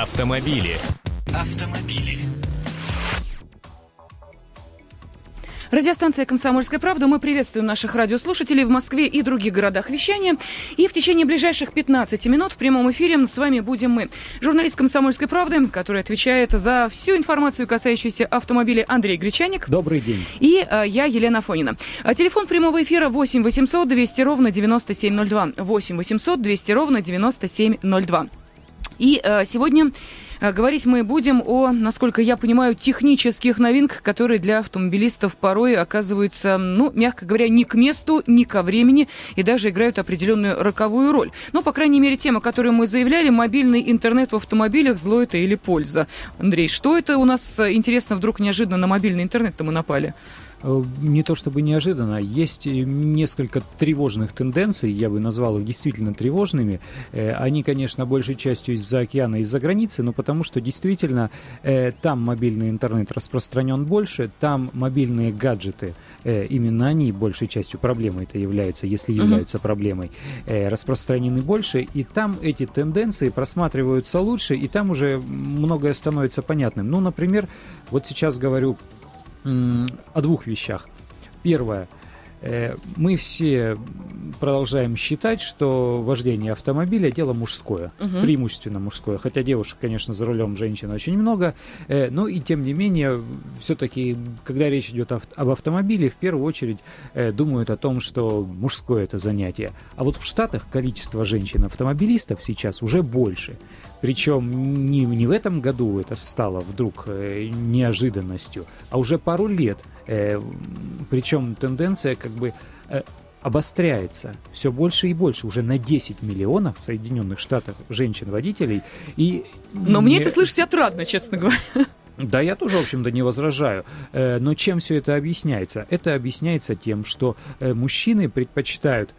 Автомобили. Автомобили. Радиостанция «Комсомольская правда». Мы приветствуем наших радиослушателей в Москве и других городах вещания. И в течение ближайших 15 минут в прямом эфире с вами будем мы. Журналист «Комсомольской правды», который отвечает за всю информацию, касающуюся автомобиля Андрей Гречаник. Добрый день. И а, я, Елена Фонина. А, телефон прямого эфира 8 800 200 ровно 9702. 8 800 200 ровно 9702. И а, сегодня а, говорить мы будем о, насколько я понимаю, технических новинках, которые для автомобилистов порой оказываются, ну, мягко говоря, не к месту, не ко времени и даже играют определенную роковую роль. Ну, по крайней мере, тема, которую мы заявляли, мобильный интернет в автомобилях, зло это или польза. Андрей, что это у нас, э, интересно, вдруг неожиданно на мобильный интернет-то мы напали? Э, не то чтобы неожиданно, есть несколько тревожных тенденций, я бы назвал их действительно тревожными. Э, они, конечно, большей частью из-за океана, из-за границы, но потому что действительно э, там мобильный интернет распространен больше, там мобильные гаджеты, именно они большей частью проблемой это являются, если являются проблемой, распространены больше, и там эти тенденции просматриваются лучше, и там уже многое становится понятным. Ну, например, вот сейчас говорю о двух вещах. Первое. Э, мы все продолжаем считать, что вождение автомобиля дело мужское, угу. преимущественно мужское. Хотя девушек, конечно, за рулем женщин очень много, э, но и тем не менее, все-таки, когда речь идет об автомобиле, в первую очередь э, думают о том, что мужское это занятие. А вот в Штатах количество женщин-автомобилистов сейчас уже больше. Причем не, не в этом году это стало вдруг э, неожиданностью, а уже пару лет. Э, причем тенденция как бы э, обостряется все больше и больше, уже на 10 миллионов в Соединенных Штатах женщин-водителей. И Но не... мне это слышать отрадно, честно говоря. Да, я тоже, в общем-то, не возражаю. Э, но чем все это объясняется? Это объясняется тем, что э, мужчины предпочитают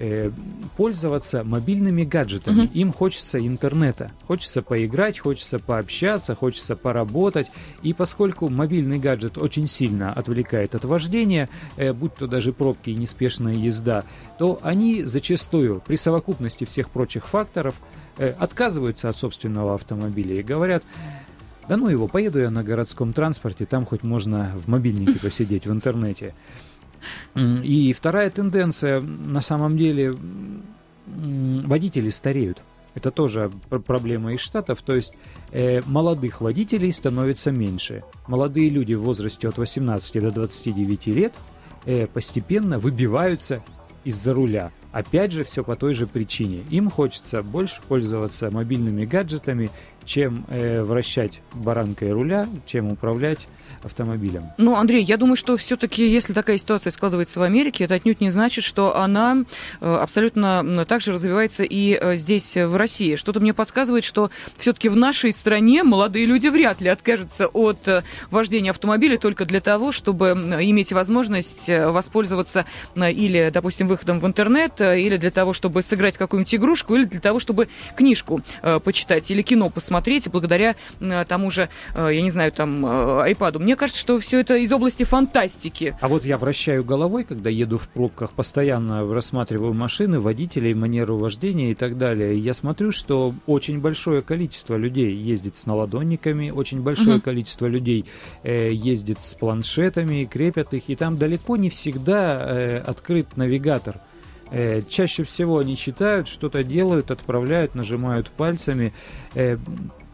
э, пользоваться мобильными гаджетами. Угу. Им хочется интернета, хочется поиграть, хочется пообщаться, хочется поработать. И поскольку мобильный гаджет очень сильно отвлекает от вождения, э, будь то даже пробки и неспешная езда, то они зачастую при совокупности всех прочих факторов э, отказываются от собственного автомобиля и говорят, да ну его, поеду я на городском транспорте, там хоть можно в мобильнике посидеть в интернете. И вторая тенденция, на самом деле, водители стареют. Это тоже проблема из Штатов, то есть э, молодых водителей становится меньше. Молодые люди в возрасте от 18 до 29 лет э, постепенно выбиваются из-за руля. Опять же, все по той же причине. Им хочется больше пользоваться мобильными гаджетами, чем э, вращать баранкой руля, чем управлять автомобилем. Ну, Андрей, я думаю, что все-таки, если такая ситуация складывается в Америке, это отнюдь не значит, что она э, абсолютно так же развивается и э, здесь, в России. Что-то мне подсказывает, что все-таки в нашей стране молодые люди вряд ли откажутся от э, вождения автомобиля только для того, чтобы иметь возможность воспользоваться или, допустим, выходом в интернет, или для того, чтобы сыграть какую-нибудь игрушку, или для того, чтобы книжку почитать или кино посмотреть, благодаря тому же, я не знаю, там, iPad. Мне кажется, что все это из области фантастики. А вот я вращаю головой, когда еду в пробках, постоянно рассматриваю машины, водителей, манеру вождения и так далее. Я смотрю, что очень большое количество людей ездит с наладонниками, очень большое угу. количество людей э, ездит с планшетами, крепят их, и там далеко не всегда э, открыт навигатор. Э, чаще всего они читают, что-то делают, отправляют, нажимают пальцами. Э,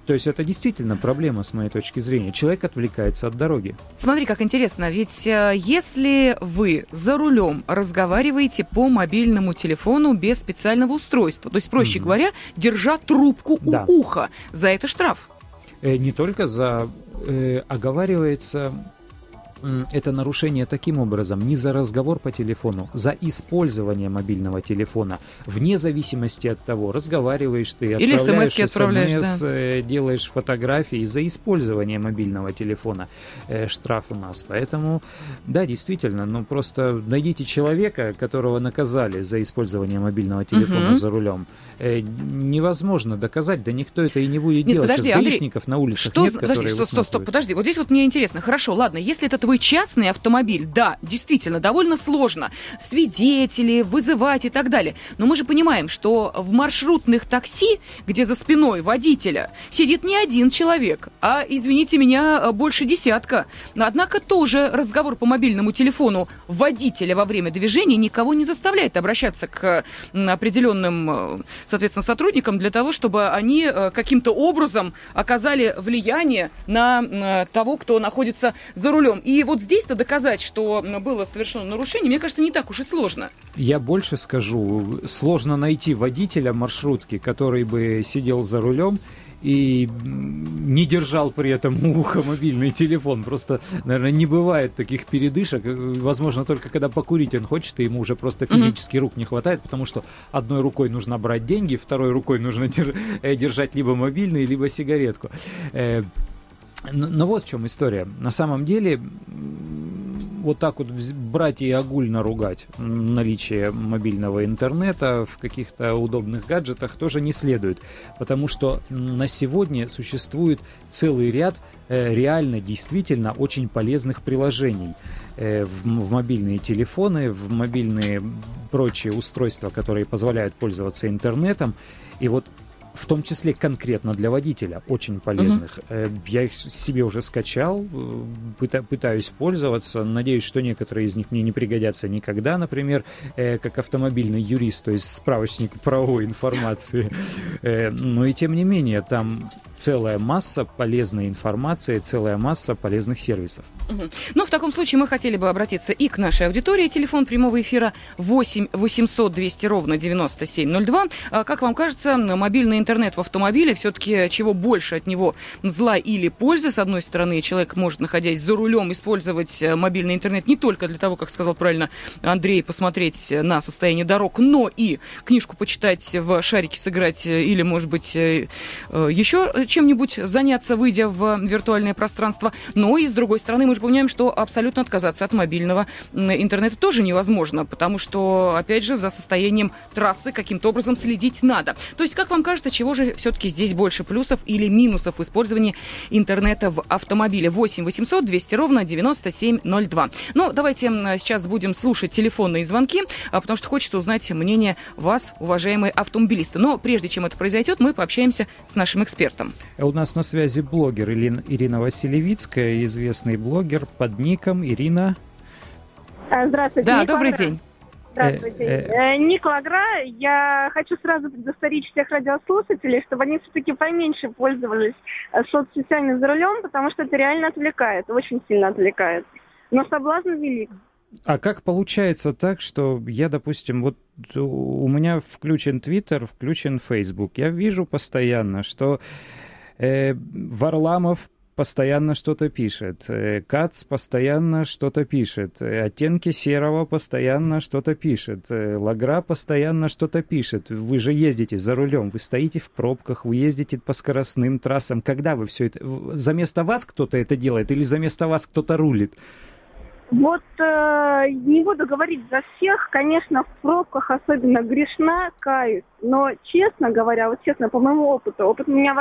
то есть это действительно проблема, с моей точки зрения. Человек отвлекается от дороги. Смотри, как интересно. Ведь э, если вы за рулем разговариваете по мобильному телефону без специального устройства, то есть, проще mm-hmm. говоря, держа трубку да. у уха, за это штраф. Э, не только за... Э, оговаривается это нарушение таким образом не за разговор по телефону, за использование мобильного телефона, вне зависимости от того, разговариваешь ты, Или отправляешь смс, отправляешь, да. Э, делаешь фотографии, за использование мобильного телефона э, штраф у нас. Поэтому, да, действительно, ну просто найдите человека, которого наказали за использование мобильного телефона угу. за рулем. Э, невозможно доказать, да никто это и не будет нет, делать. Подожди, Сейчас Андрей, на улицах что, нет, подожди, стоп, стоп, стоп, подожди, вот здесь вот мне интересно, хорошо, ладно, если это твой свой частный автомобиль, да, действительно, довольно сложно. Свидетели, вызывать и так далее. Но мы же понимаем, что в маршрутных такси, где за спиной водителя сидит не один человек, а, извините меня, больше десятка. Однако тоже разговор по мобильному телефону водителя во время движения никого не заставляет обращаться к определенным, э, соответственно, сотрудникам для того, чтобы они э, каким-то образом оказали влияние на э, того, кто находится за рулем. И вот здесь-то доказать, что было совершено нарушение, мне кажется, не так уж и сложно. Я больше скажу, сложно найти водителя маршрутки, который бы сидел за рулем и не держал при этом у уха мобильный телефон. Просто, наверное, не бывает таких передышек. Возможно, только когда покурить он хочет, и ему уже просто физически mm-hmm. рук не хватает, потому что одной рукой нужно брать деньги, второй рукой нужно э, держать либо мобильный, либо сигаретку. Э, но вот в чем история. На самом деле вот так вот брать и огульно ругать наличие мобильного интернета в каких-то удобных гаджетах тоже не следует, потому что на сегодня существует целый ряд э, реально, действительно очень полезных приложений э, в мобильные телефоны, в мобильные прочие устройства, которые позволяют пользоваться интернетом. И вот в том числе конкретно для водителя, очень полезных. Mm-hmm. Я их себе уже скачал, э, пытаюсь пользоваться. Надеюсь, что некоторые из них мне не пригодятся никогда, например, э, как автомобильный юрист, то есть справочник правовой информации. Но и тем не менее, там целая масса полезной информации, целая масса полезных сервисов. Угу. Ну, в таком случае мы хотели бы обратиться и к нашей аудитории. Телефон прямого эфира 8 800 200 ровно 9702. А, как вам кажется, мобильный интернет в автомобиле все-таки чего больше от него зла или пользы? С одной стороны, человек может, находясь за рулем, использовать э, мобильный интернет не только для того, как сказал правильно Андрей, посмотреть на состояние дорог, но и книжку почитать, в шарики сыграть э, или, может быть, э, еще чем-нибудь заняться, выйдя в виртуальное пространство. Но и, с другой стороны, мы же понимаем, что абсолютно отказаться от мобильного интернета тоже невозможно, потому что, опять же, за состоянием трассы каким-то образом следить надо. То есть, как вам кажется, чего же все-таки здесь больше плюсов или минусов в использовании интернета в автомобиле? 8 800 200 ровно 9702. Ну, давайте сейчас будем слушать телефонные звонки, а, потому что хочется узнать мнение вас, уважаемые автомобилисты. Но прежде чем это произойдет, мы пообщаемся с нашим экспертом. У нас на связи блогер Ирина Василевицкая, известный блогер под ником Ирина. А, здравствуйте. Да, добрый день. Здравствуйте. Э, э, э. Никола Гра, я хочу сразу предостеречь всех радиослушателей, чтобы они все-таки поменьше пользовались соцсетями за рулем, потому что это реально отвлекает, очень сильно отвлекает. Но соблазн велик. А как получается так, что я, допустим, вот у меня включен Твиттер, включен Фейсбук, я вижу постоянно, что э, Варламов постоянно что-то пишет, э, Кац постоянно что-то пишет, э, оттенки серого постоянно что-то пишет, э, Лагра постоянно что-то пишет. Вы же ездите за рулем, вы стоите в пробках, вы ездите по скоростным трассам. Когда вы все это... За место вас кто-то это делает или за место вас кто-то рулит? Вот э, не буду говорить за всех, конечно, в пробках особенно грешна, каюсь. Но, честно говоря, вот честно, по моему опыту, опыт у меня в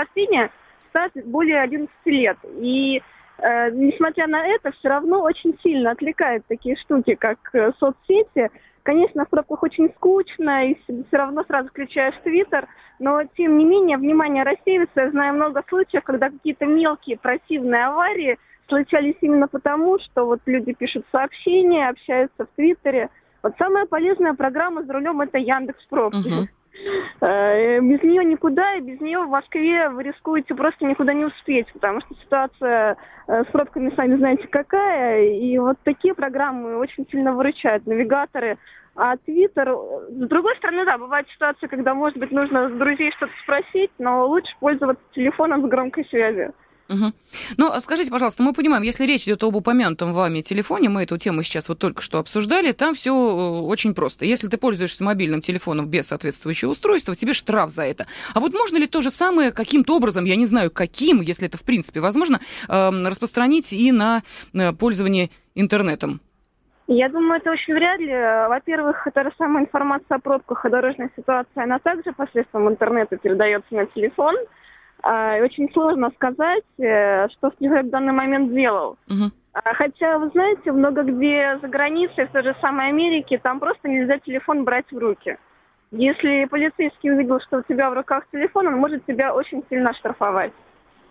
более 11 лет. И э, несмотря на это, все равно очень сильно отвлекают такие штуки, как э, соцсети. Конечно, в пробках очень скучно, и все равно сразу включаешь Твиттер, но тем не менее внимание рассеивается. Я знаю много случаев, когда какие-то мелкие противные аварии – случались именно потому, что вот люди пишут сообщения, общаются в Твиттере. Вот самая полезная программа за рулем это Яндекс Пробки. Uh-huh. Без нее никуда, и без нее в Москве вы рискуете просто никуда не успеть, потому что ситуация э, с пробками, сами знаете, какая. И вот такие программы очень сильно выручают. Навигаторы, а Твиттер, с другой стороны, да, бывает ситуация, когда, может быть, нужно с друзей что-то спросить, но лучше пользоваться телефоном с громкой связью. Угу. Ну, а скажите, пожалуйста, мы понимаем, если речь идет об упомянутом вами телефоне, мы эту тему сейчас вот только что обсуждали, там все э, очень просто. Если ты пользуешься мобильным телефоном без соответствующего устройства, тебе штраф за это. А вот можно ли то же самое каким-то образом, я не знаю каким, если это в принципе возможно, эм, распространить и на э, пользование интернетом? Я думаю, это очень вряд ли. Во-первых, та же самая информация о пробках и дорожной ситуации, она также посредством интернета передается на телефон. Очень сложно сказать, э, что человек в данный момент делал. Угу. А, хотя, вы знаете, много где за границей, в той же самой Америке, там просто нельзя телефон брать в руки. Если полицейский увидел, что у тебя в руках телефон, он может тебя очень сильно штрафовать.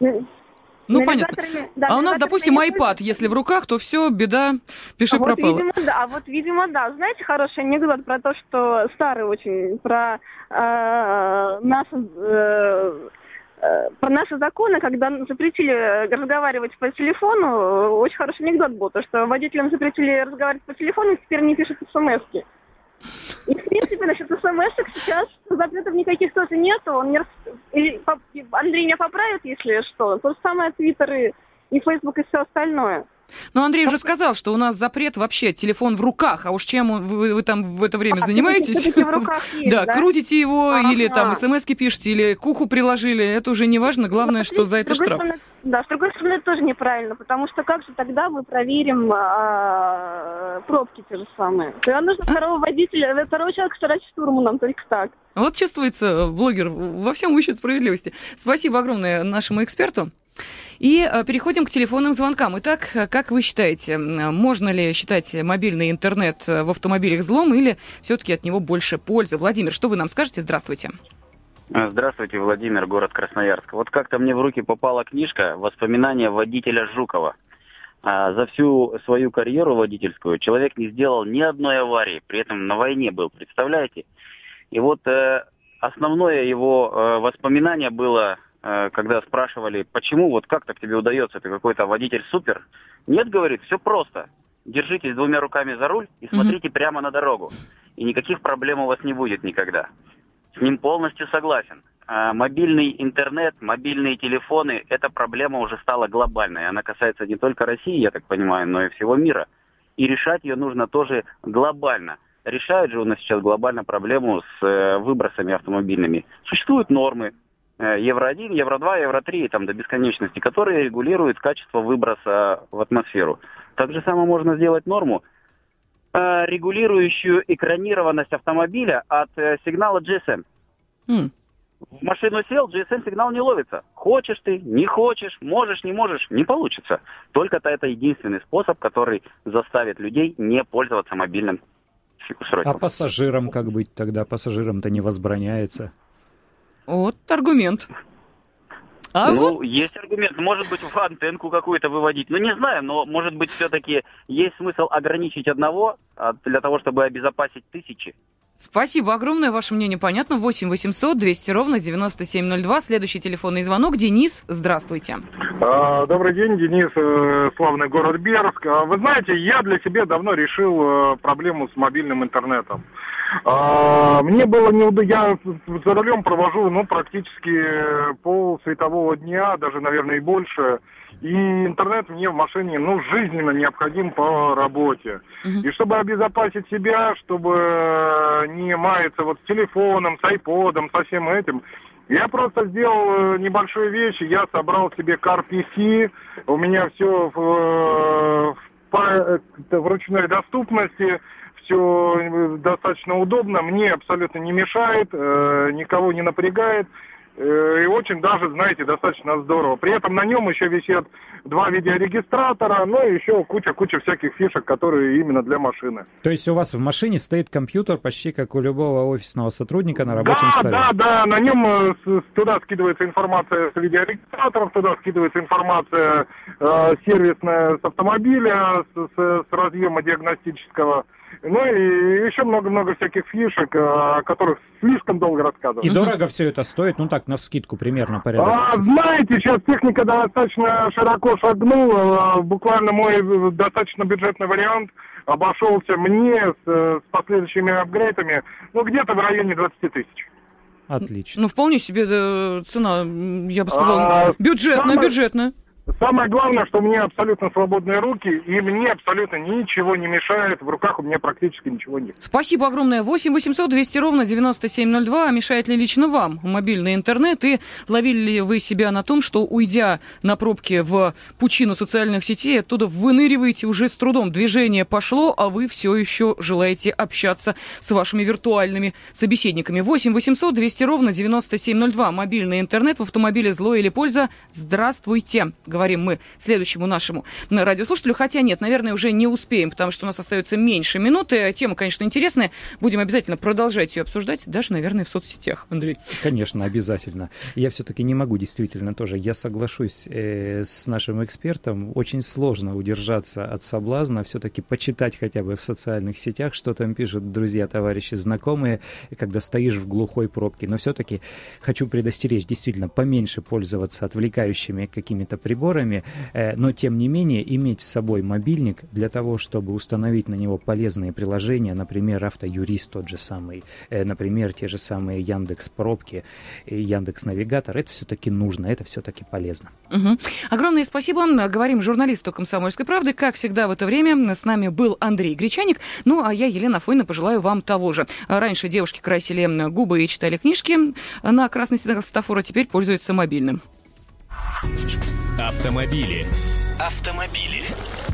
Ну, понятно. Да, а у нас, допустим, iPad, если в руках, то все, беда, пиши а пропало. Вот, видимо, да, а вот, видимо, да. Знаете, хороший анекдот про то, что старый очень, про э, нас... Э, про наши законы, когда запретили разговаривать по телефону, очень хороший анекдот был, то что водителям запретили разговаривать по телефону, теперь не пишут смс -ки. И, в принципе, насчет смс сейчас запретов никаких тоже нету. Он не... Или, Андрей меня поправит, если что. То же самое Твиттер и, и Фейсбук и все остальное. Ну, Андрей уже сказал, что у нас запрет вообще телефон в руках, а уж чем вы, вы там в это время а, занимаетесь? В руках есть, да, да, крутите его ага. или там смс пишете, или куху приложили, это уже не важно, главное, ну, что за это штраф. Стороны, да, с другой стороны, это тоже неправильно, потому что как же тогда мы проверим а, пробки те же самые? Тогда нужно а? второго водителя, второго человека старать штурманом, только так. Вот чувствуется блогер во всем ищет справедливости. Спасибо огромное нашему эксперту. И э, переходим к телефонным звонкам. Итак, как вы считаете, можно ли считать мобильный интернет э, в автомобилях злом или все-таки от него больше пользы? Владимир, что вы нам скажете? Здравствуйте. Э, здравствуйте, Владимир, город Красноярск. Вот как-то мне в руки попала книжка «Воспоминания водителя Жукова». А за всю свою карьеру водительскую человек не сделал ни одной аварии, при этом на войне был, представляете? И вот э, основное его воспоминание было когда спрашивали, почему, вот как так тебе удается, ты какой-то водитель супер. Нет, говорит, все просто. Держитесь двумя руками за руль и смотрите mm-hmm. прямо на дорогу. И никаких проблем у вас не будет никогда. С ним полностью согласен. А мобильный интернет, мобильные телефоны, эта проблема уже стала глобальной. Она касается не только России, я так понимаю, но и всего мира. И решать ее нужно тоже глобально. Решают же у нас сейчас глобально проблему с э, выбросами автомобильными. Существуют нормы, Э, Евро-1, Евро-2, Евро-3 там, до бесконечности, которые регулируют качество выброса в атмосферу. Так же самое можно сделать норму, э, регулирующую экранированность автомобиля от э, сигнала GSM. Mm. В машину сел, GSM-сигнал не ловится. Хочешь ты, не хочешь, можешь, не можешь, не получится. Только-то это единственный способ, который заставит людей не пользоваться мобильным устройством. А пассажирам как быть тогда? Пассажирам-то не возбраняется. Вот аргумент. А ну, вот... есть аргумент. Может быть, в антенку какую-то выводить. Ну, не знаю, но, может быть, все-таки есть смысл ограничить одного а, для того, чтобы обезопасить тысячи. Спасибо огромное, ваше мнение понятно. 8 800 200 ровно 9702. Следующий телефонный звонок. Денис, здравствуйте. А, добрый день, Денис, э, славный город Берск. А, вы знаете, я для себя давно решил э, проблему с мобильным интернетом. А, мне было неудобно, я за рулем провожу, ну, практически пол светового дня, даже, наверное, и больше. И интернет мне в машине, ну, жизненно необходим по работе. Uh-huh. И чтобы обезопасить себя, чтобы не маяться вот с телефоном, с айподом, со всем этим, я просто сделал небольшую вещь, я собрал себе CarPC, у меня все в, в, в ручной доступности, все э, достаточно удобно, мне абсолютно не мешает, э, никого не напрягает. Э, и очень даже, знаете, достаточно здорово. При этом на нем еще висят два видеорегистратора, ну и еще куча-куча всяких фишек, которые именно для машины. То есть у вас в машине стоит компьютер почти как у любого офисного сотрудника на рабочем да, столе? Да, да, на нем туда скидывается информация с видеорегистраторов, туда скидывается информация э, сервисная с автомобиля, с, с, с разъема диагностического. Ну и еще много-много всяких фишек, о которых слишком долго рассказывать. И дорого все это стоит, ну так, на скидку примерно порядок. А, знаете, сейчас техника достаточно широко шагнула. Буквально мой достаточно бюджетный вариант обошелся мне с, с последующими апгрейдами, ну, где-то в районе 20 тысяч. Отлично. Ну, вполне себе э, цена, я бы сказала, а, бюджетная, самое... бюджетная. Самое главное, что у меня абсолютно свободные руки, и мне абсолютно ничего не мешает. В руках у меня практически ничего нет. Спасибо огромное. 8 800 200 ровно 9702. А мешает ли лично вам мобильный интернет? И ловили ли вы себя на том, что, уйдя на пробке в пучину социальных сетей, оттуда выныриваете уже с трудом? Движение пошло, а вы все еще желаете общаться с вашими виртуальными собеседниками. 8 800 200 ровно 9702. Мобильный интернет в автомобиле зло или польза? Здравствуйте. Говорим мы следующему нашему радиослушателю. Хотя нет, наверное, уже не успеем, потому что у нас остается меньше минуты. Тема, конечно, интересная. Будем обязательно продолжать ее обсуждать, даже, наверное, в соцсетях, Андрей. Конечно, обязательно. Я все-таки не могу действительно тоже. Я соглашусь э, с нашим экспертом. Очень сложно удержаться от соблазна, все-таки почитать хотя бы в социальных сетях, что там пишут друзья, товарищи, знакомые, когда стоишь в глухой пробке. Но все-таки хочу предостеречь, действительно, поменьше пользоваться отвлекающими какими-то приборами, э, но тем не менее иметь с собой мобильник для того, чтобы установить на него полезные приложения, например, автоюрист тот же самый, э, например, те же самые Яндекс Пробки, Яндекс Навигатор, это все-таки нужно, это все-таки полезно. Угу. Огромное спасибо. Говорим журналисту «Комсомольской правды». Как всегда в это время с нами был Андрей Гречаник. Ну, а я, Елена Фойна, пожелаю вам того же. Раньше девушки красили губы и читали книжки на красной стене светофора, теперь пользуются мобильным. Автомобили. Автомобили.